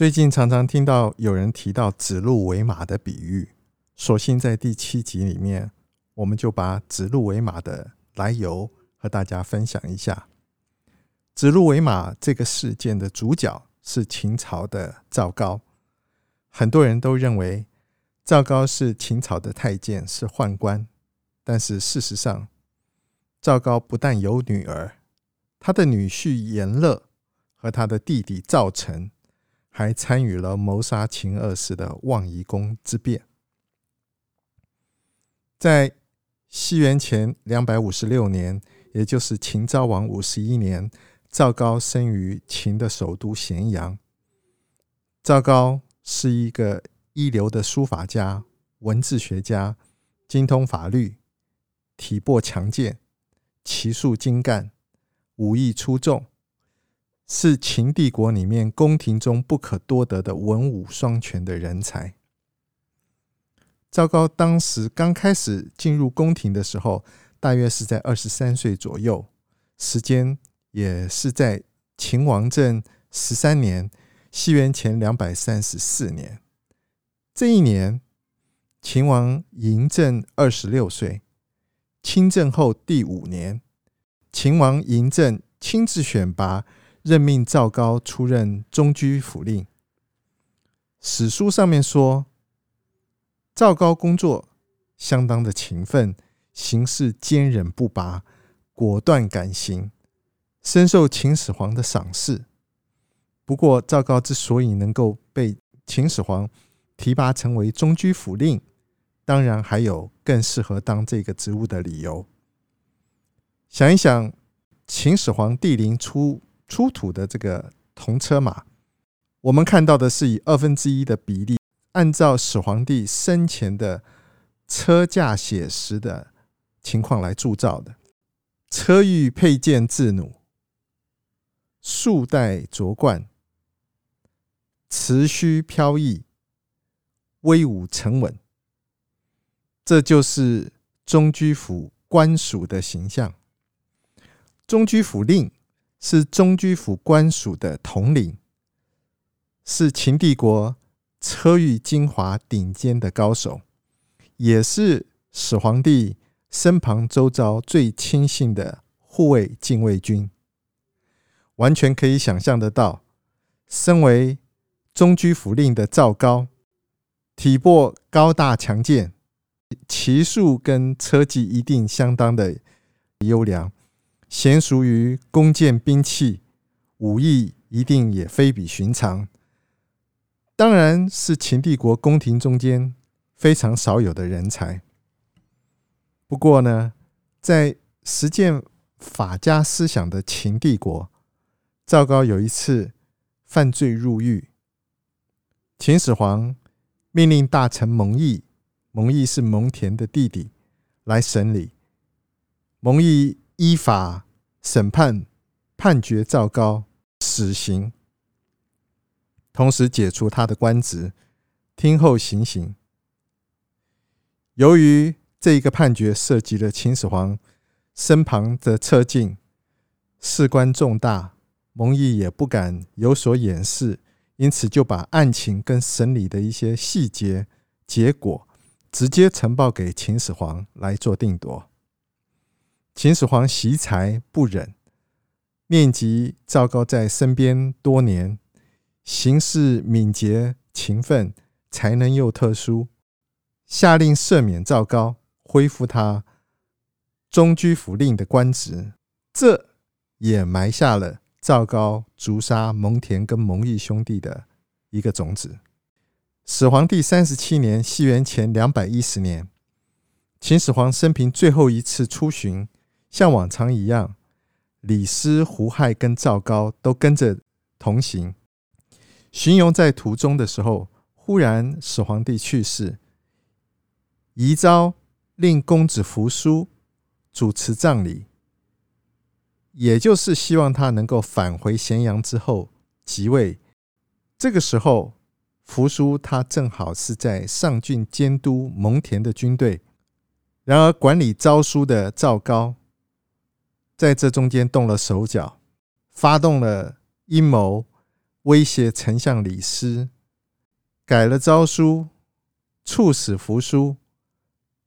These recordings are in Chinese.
最近常常听到有人提到指鹿为马的比喻，索性在第七集里面，我们就把指鹿为马的来由和大家分享一下。指鹿为马这个事件的主角是秦朝的赵高，很多人都认为。赵高是秦朝的太监，是宦官。但是事实上，赵高不但有女儿，他的女婿阎乐和他的弟弟赵成还参与了谋杀秦二世的望夷宫之变。在西元前两百五十六年，也就是秦昭王五十一年，赵高生于秦的首都咸阳。赵高是一个。一流的书法家、文字学家，精通法律，体魄强健，骑术精干，武艺出众，是秦帝国里面宫廷中不可多得的文武双全的人才。赵高当时刚开始进入宫廷的时候，大约是在二十三岁左右，时间也是在秦王政十三年，西元前两百三十四年。这一年，秦王嬴政二十六岁，亲政后第五年，秦王嬴政亲自选拔，任命赵高出任中居府令。史书上面说，赵高工作相当的勤奋，行事坚忍不拔，果断敢行，深受秦始皇的赏识。不过，赵高之所以能够被秦始皇提拔成为中居府令，当然还有更适合当这个职务的理由。想一想，秦始皇帝陵出出土的这个铜车马，我们看到的是以二分之一的比例，按照始皇帝生前的车驾写实的情况来铸造的。车御佩剑自弩，束带卓冠，髭须飘逸。威武沉稳，这就是中居府官署的形象。中居府令是中居府官署的统领，是秦帝国车御精华顶尖的高手，也是始皇帝身旁周遭最亲信的护卫禁卫军。完全可以想象得到，身为中居府令的赵高。体魄高大强健，骑术跟车技一定相当的优良，娴熟于弓箭兵器，武艺一定也非比寻常。当然是秦帝国宫廷中间非常少有的人才。不过呢，在实践法家思想的秦帝国，赵高有一次犯罪入狱，秦始皇。命令大臣蒙毅，蒙毅是蒙恬的弟弟，来审理。蒙毅依法审判，判决赵高死刑，同时解除他的官职，听候行刑。由于这一个判决涉及了秦始皇身旁的侧近，事关重大，蒙毅也不敢有所掩饰。因此，就把案情跟审理的一些细节、结果直接呈报给秦始皇来做定夺。秦始皇惜才不忍，念及赵高在身边多年，行事敏捷勤奋，才能又特殊，下令赦免赵高，恢复他中居府令的官职。这也埋下了。赵高诛杀蒙恬跟蒙毅兄弟的一个种子。始皇帝三十七年，西元前两百一十年，秦始皇生平最后一次出巡，像往常一样，李斯、胡亥跟赵高都跟着同行。巡游在途中的时候，忽然始皇帝去世，遗诏令公子扶苏主持葬礼，也就是希望他能够返回咸阳之后即位。这个时候，扶苏他正好是在上郡监督蒙恬的军队，然而管理诏书的赵高在这中间动了手脚，发动了阴谋。威胁丞相李斯，改了诏书，处死扶苏，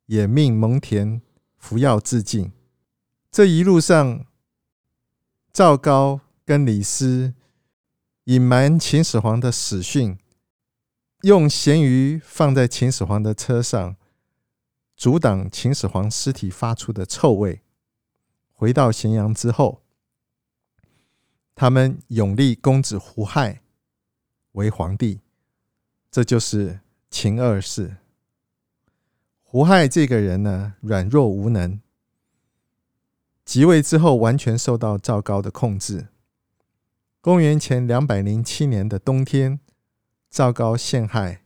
也命蒙恬服药自尽。这一路上，赵高跟李斯隐瞒秦始皇的死讯，用咸鱼放在秦始皇的车上，阻挡秦始皇尸体发出的臭味。回到咸阳之后。他们拥立公子胡亥为皇帝，这就是秦二世。胡亥这个人呢，软弱无能，即位之后完全受到赵高的控制。公元前两百零七年的冬天，赵高陷害，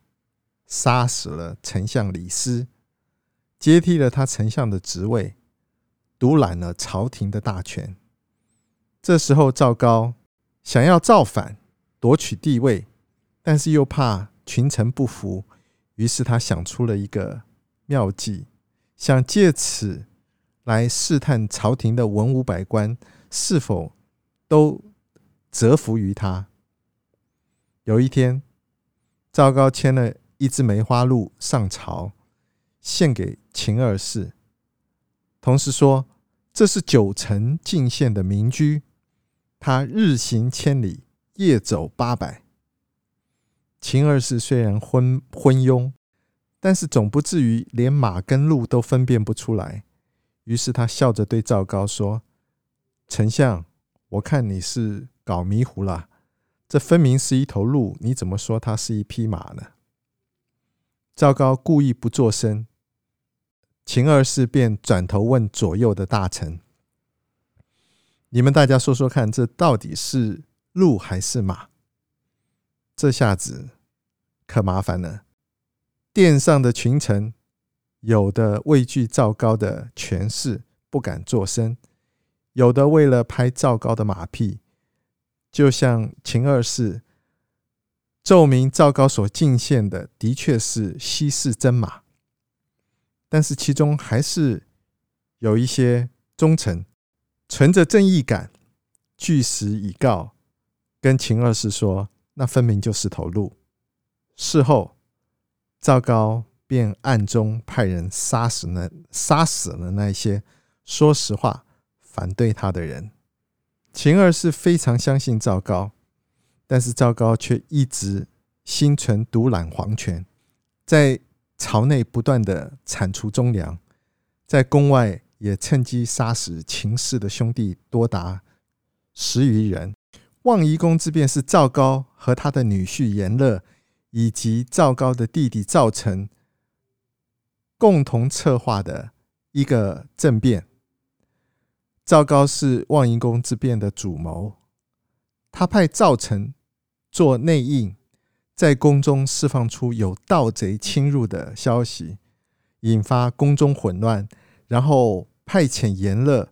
杀死了丞相李斯，接替了他丞相的职位，独揽了朝廷的大权。这时候，赵高想要造反夺取帝位，但是又怕群臣不服，于是他想出了一个妙计，想借此来试探朝廷的文武百官是否都折服于他。有一天，赵高牵了一只梅花鹿上朝，献给秦二世，同时说：“这是九城进献的民居。”他日行千里，夜走八百。秦二世虽然昏昏庸，但是总不至于连马跟鹿都分辨不出来。于是他笑着对赵高说：“丞相，我看你是搞迷糊了。这分明是一头鹿，你怎么说它是一匹马呢？”赵高故意不作声，秦二世便转头问左右的大臣。你们大家说说看，这到底是鹿还是马？这下子可麻烦了。殿上的群臣有的畏惧赵高的权势，不敢作声；有的为了拍赵高的马屁，就像秦二世奏明赵高所进献的的确是稀世真马。但是其中还是有一些忠臣。存着正义感，据实以告，跟秦二世说：“那分明就是头鹿。”事后，赵高便暗中派人杀死了杀死了那些说实话反对他的人。秦二世非常相信赵高，但是赵高却一直心存独揽皇权，在朝内不断的铲除忠良，在宫外。也趁机杀死秦氏的兄弟多达十余人。望夷宫之变是赵高和他的女婿阎乐，以及赵高的弟弟赵成共同策划的一个政变。赵高是望夷宫之变的主谋，他派赵成做内应，在宫中释放出有盗贼侵入的消息，引发宫中混乱。然后派遣严乐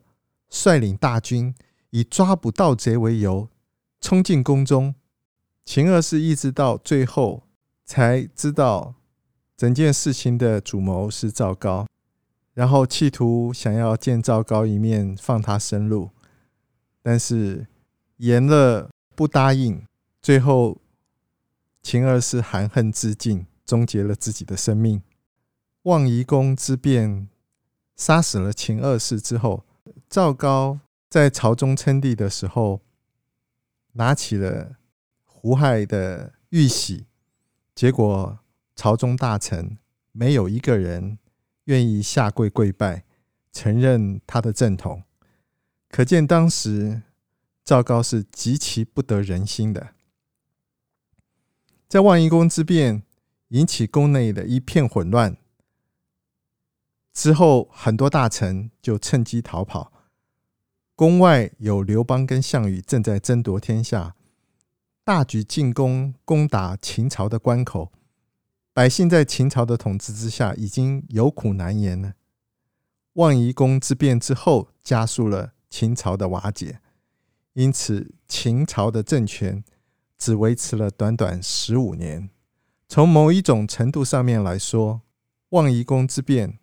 率领大军，以抓捕盗贼为由，冲进宫中。秦二世一直到最后才知道整件事情的主谋是赵高，然后企图想要见赵高一面，放他生路，但是严乐不答应。最后，秦二世含恨自尽，终结了自己的生命。望夷宫之变。杀死了秦二世之后，赵高在朝中称帝的时候，拿起了胡亥的玉玺，结果朝中大臣没有一个人愿意下跪跪拜，承认他的正统，可见当时赵高是极其不得人心的。在望夷宫之变引起宫内的一片混乱。之后，很多大臣就趁机逃跑。宫外有刘邦跟项羽正在争夺天下，大举进攻，攻打秦朝的关口。百姓在秦朝的统治之下已经有苦难言了。望夷宫之变之后，加速了秦朝的瓦解，因此秦朝的政权只维持了短短十五年。从某一种程度上面来说，望夷宫之变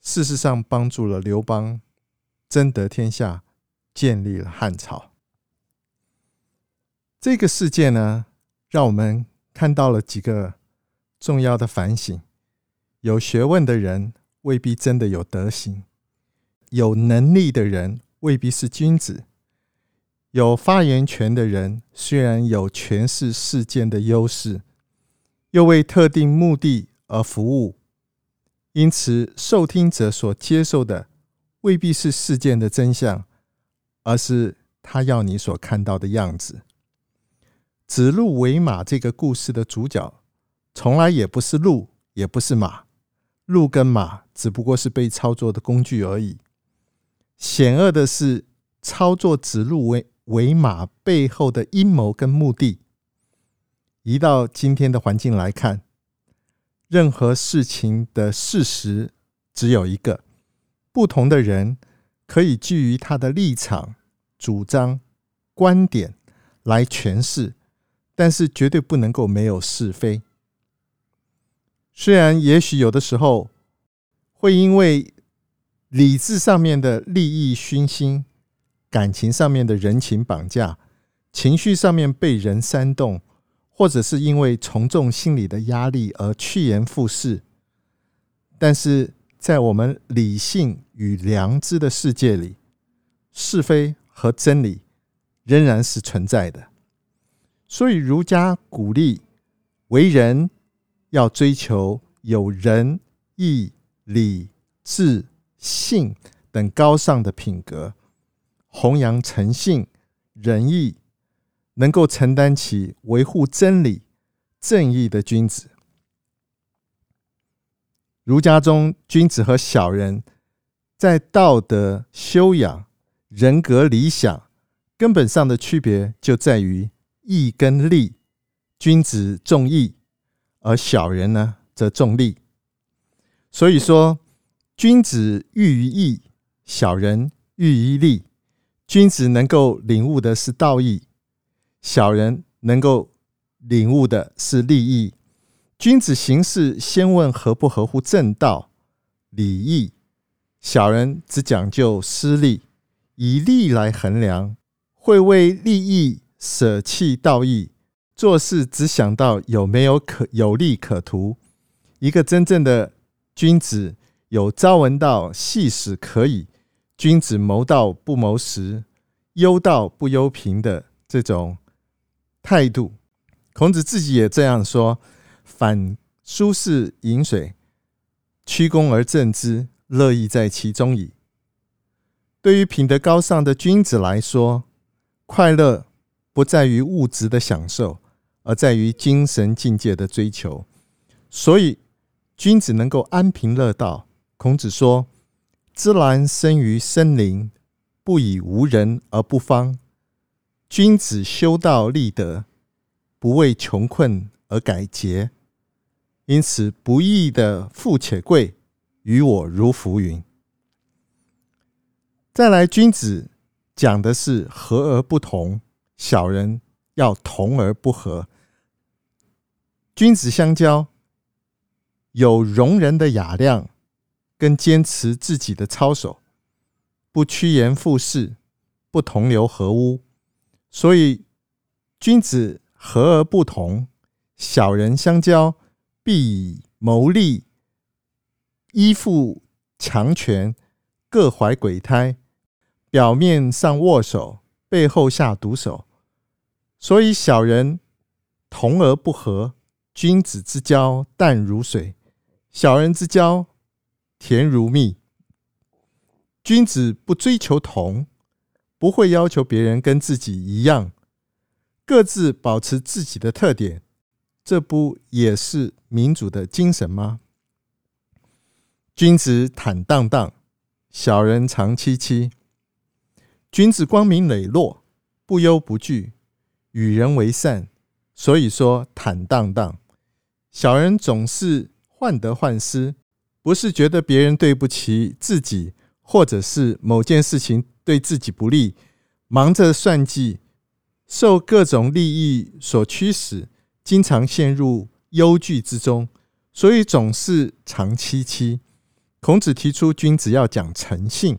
事实上帮助了刘邦争得天下，建立了汉朝。这个事件呢，让我们看到了几个重要的反省：有学问的人未必真的有德行，有能力的人未必是君子，有发言权的人虽然有权势事件的优势。又为特定目的而服务，因此受听者所接受的未必是事件的真相，而是他要你所看到的样子。指鹿为马这个故事的主角，从来也不是鹿，也不是马，鹿跟马只不过是被操作的工具而已。险恶的是操作指鹿为为马背后的阴谋跟目的。移到今天的环境来看，任何事情的事实只有一个，不同的人可以基于他的立场、主张、观点来诠释，但是绝对不能够没有是非。虽然也许有的时候会因为理智上面的利益熏心，感情上面的人情绑架，情绪上面被人煽动。或者是因为从众心理的压力而趋炎附势，但是在我们理性与良知的世界里，是非和真理仍然是存在的。所以儒家鼓励为人要追求有仁义礼智信等高尚的品格，弘扬诚信仁义。能够承担起维护真理、正义的君子，儒家中君子和小人在道德修养、人格理想根本上的区别就在于义跟利。君子重义，而小人呢则重利。所以说，君子喻于义，小人喻于利。君子能够领悟的是道义。小人能够领悟的是利益，君子行事先问合不合乎正道、礼义；小人只讲究私利，以利来衡量，会为利益舍弃道义，做事只想到有没有可有利可图。一个真正的君子，有朝闻道，夕死可矣。君子谋道不谋食，忧道不忧贫的这种。态度，孔子自己也这样说：“反舒适饮水，曲肱而赠之，乐亦在其中矣。”对于品德高尚的君子来说，快乐不在于物质的享受，而在于精神境界的追求。所以，君子能够安贫乐道。孔子说：“芝兰生于深林，不以无人而不芳。”君子修道立德，不为穷困而改节，因此不义的富且贵，于我如浮云。再来，君子讲的是和而不同，小人要同而不和。君子相交，有容人的雅量，跟坚持自己的操守，不趋炎附势，不同流合污。所以，君子和而不同，小人相交必以谋利，依附强权，各怀鬼胎，表面上握手，背后下毒手。所以，小人同而不和，君子之交淡如水，小人之交甜如蜜。君子不追求同。不会要求别人跟自己一样，各自保持自己的特点，这不也是民主的精神吗？君子坦荡荡，小人长戚戚。君子光明磊落，不忧不惧，与人为善，所以说坦荡荡。小人总是患得患失，不是觉得别人对不起自己，或者是某件事情对自己不利，忙着算计，受各种利益所驱使，经常陷入忧惧之中，所以总是长戚戚。孔子提出，君子要讲诚信，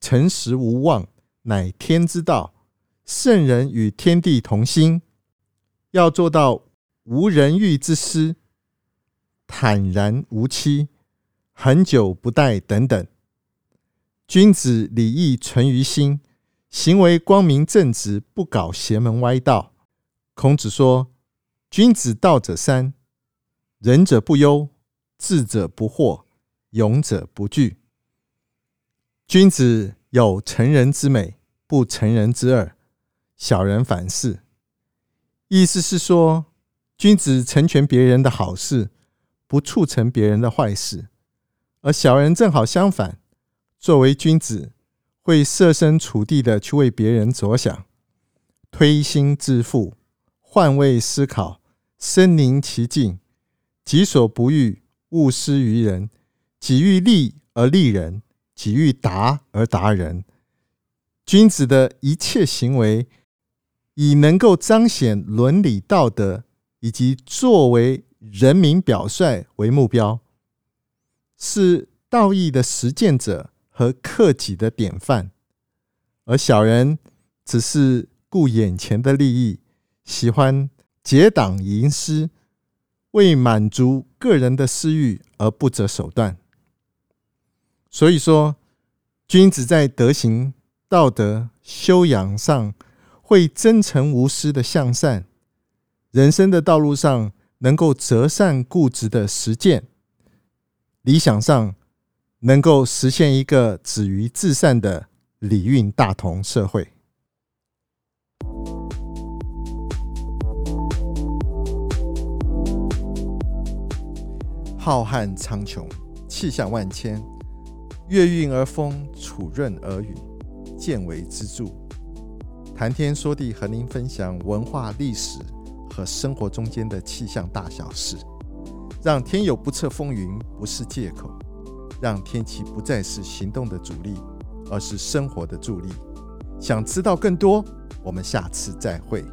诚实无妄，乃天之道。圣人与天地同心，要做到无人欲之失，坦然无欺，恒久不待等等。君子礼义存于心，行为光明正直，不搞邪门歪道。孔子说：“君子道者三：仁者不忧，智者不惑，勇者不惧。君子有成人之美，不成人之恶。小人反是。”意思是说，君子成全别人的好事，不促成别人的坏事；而小人正好相反。作为君子，会设身处地的去为别人着想，推心置腹，换位思考，身临其境，己所不欲，勿施于人；己欲立而立人，己欲达而达人。君子的一切行为，以能够彰显伦理道德以及作为人民表率为目标，是道义的实践者。和克己的典范，而小人只是顾眼前的利益，喜欢结党营私，为满足个人的私欲而不择手段。所以说，君子在德行、道德修养上会真诚无私的向善，人生的道路上能够择善固执的实践，理想上。能够实现一个止于至善的礼运大同社会。浩瀚苍穹，气象万千，月运而风，楚润而雨，见微知著。谈天说地，和您分享文化、历史和生活中间的气象大小事，让天有不测风云不是借口。让天气不再是行动的阻力，而是生活的助力。想知道更多，我们下次再会。